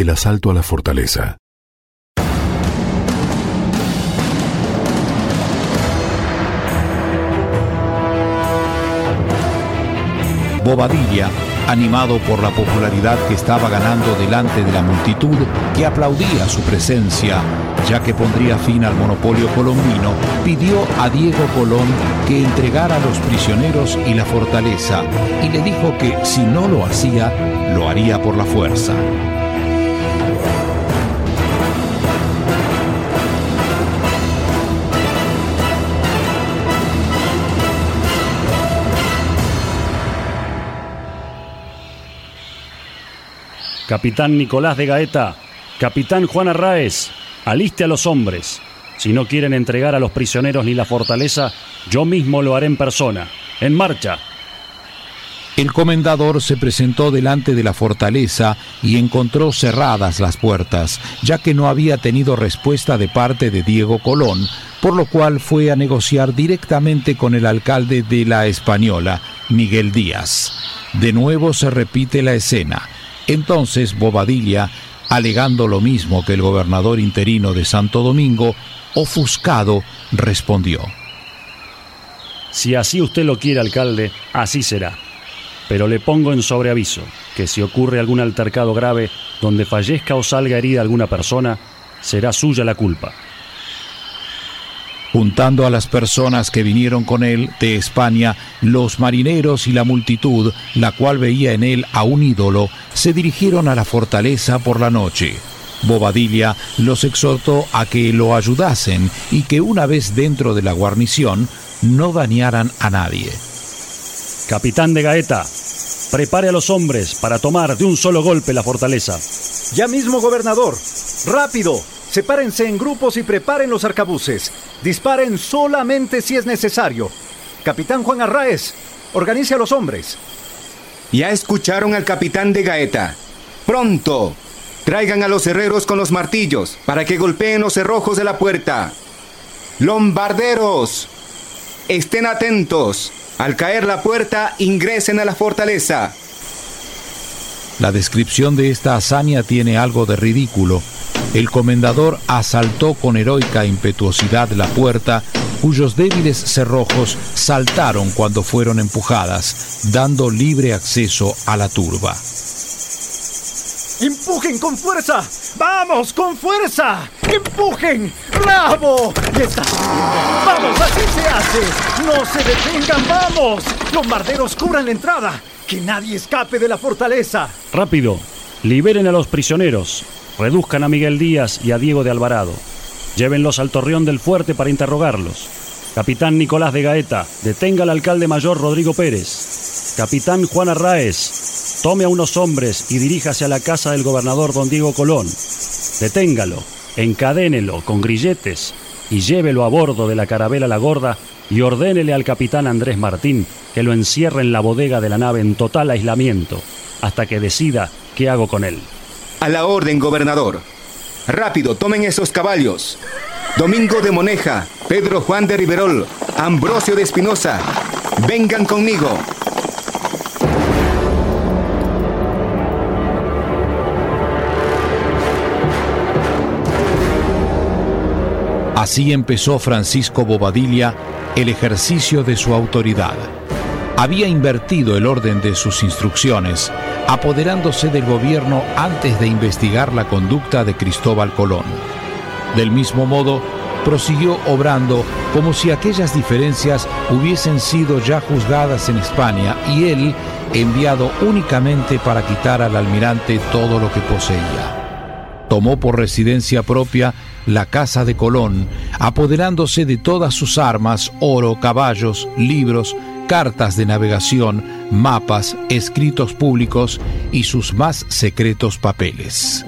El asalto a la fortaleza. Bobadilla, animado por la popularidad que estaba ganando delante de la multitud que aplaudía su presencia, ya que pondría fin al monopolio colombino, pidió a Diego Colón que entregara a los prisioneros y la fortaleza y le dijo que si no lo hacía, lo haría por la fuerza. Capitán Nicolás de Gaeta, Capitán Juan Arraez, aliste a los hombres. Si no quieren entregar a los prisioneros ni la fortaleza, yo mismo lo haré en persona. En marcha. El comendador se presentó delante de la fortaleza y encontró cerradas las puertas, ya que no había tenido respuesta de parte de Diego Colón, por lo cual fue a negociar directamente con el alcalde de la Española, Miguel Díaz. De nuevo se repite la escena. Entonces Bobadilla, alegando lo mismo que el gobernador interino de Santo Domingo, ofuscado, respondió. Si así usted lo quiere, alcalde, así será. Pero le pongo en sobreaviso que si ocurre algún altercado grave donde fallezca o salga herida alguna persona, será suya la culpa juntando a las personas que vinieron con él de España, los marineros y la multitud, la cual veía en él a un ídolo, se dirigieron a la fortaleza por la noche. Bobadilla los exhortó a que lo ayudasen y que una vez dentro de la guarnición no dañaran a nadie. Capitán de Gaeta, prepare a los hombres para tomar de un solo golpe la fortaleza. Ya mismo, gobernador. Rápido, Sepárense en grupos y preparen los arcabuces. Disparen solamente si es necesario. Capitán Juan Arraez, organice a los hombres. Ya escucharon al capitán de Gaeta. Pronto, traigan a los herreros con los martillos para que golpeen los cerrojos de la puerta. Lombarderos, estén atentos. Al caer la puerta, ingresen a la fortaleza. La descripción de esta hazaña tiene algo de ridículo el comendador asaltó con heroica impetuosidad la puerta, cuyos débiles cerrojos saltaron cuando fueron empujadas, dando libre acceso a la turba. ¡Empujen con fuerza! ¡Vamos, con fuerza! ¡Empujen! ¡Bravo! está! ¡Vamos, así se hace! ¡No se detengan, vamos! ¡Bombarderos cubran la entrada! ¡Que nadie escape de la fortaleza! ¡Rápido! Liberen a los prisioneros. Reduzcan a Miguel Díaz y a Diego de Alvarado. Llévenlos al torreón del fuerte para interrogarlos. Capitán Nicolás de Gaeta, detenga al alcalde mayor Rodrigo Pérez. Capitán Juan Arraez, tome a unos hombres y diríjase a la casa del gobernador don Diego Colón. Deténgalo, encadénelo con grilletes y llévelo a bordo de la carabela La Gorda y ordénele al capitán Andrés Martín que lo encierre en la bodega de la nave en total aislamiento hasta que decida qué hago con él. A la orden, gobernador. Rápido, tomen esos caballos. Domingo de Moneja, Pedro Juan de Riverol, Ambrosio de Espinosa, vengan conmigo. Así empezó Francisco Bobadilla el ejercicio de su autoridad había invertido el orden de sus instrucciones, apoderándose del gobierno antes de investigar la conducta de Cristóbal Colón. Del mismo modo, prosiguió obrando como si aquellas diferencias hubiesen sido ya juzgadas en España y él enviado únicamente para quitar al almirante todo lo que poseía. Tomó por residencia propia la casa de Colón, apoderándose de todas sus armas, oro, caballos, libros, cartas de navegación, mapas, escritos públicos y sus más secretos papeles.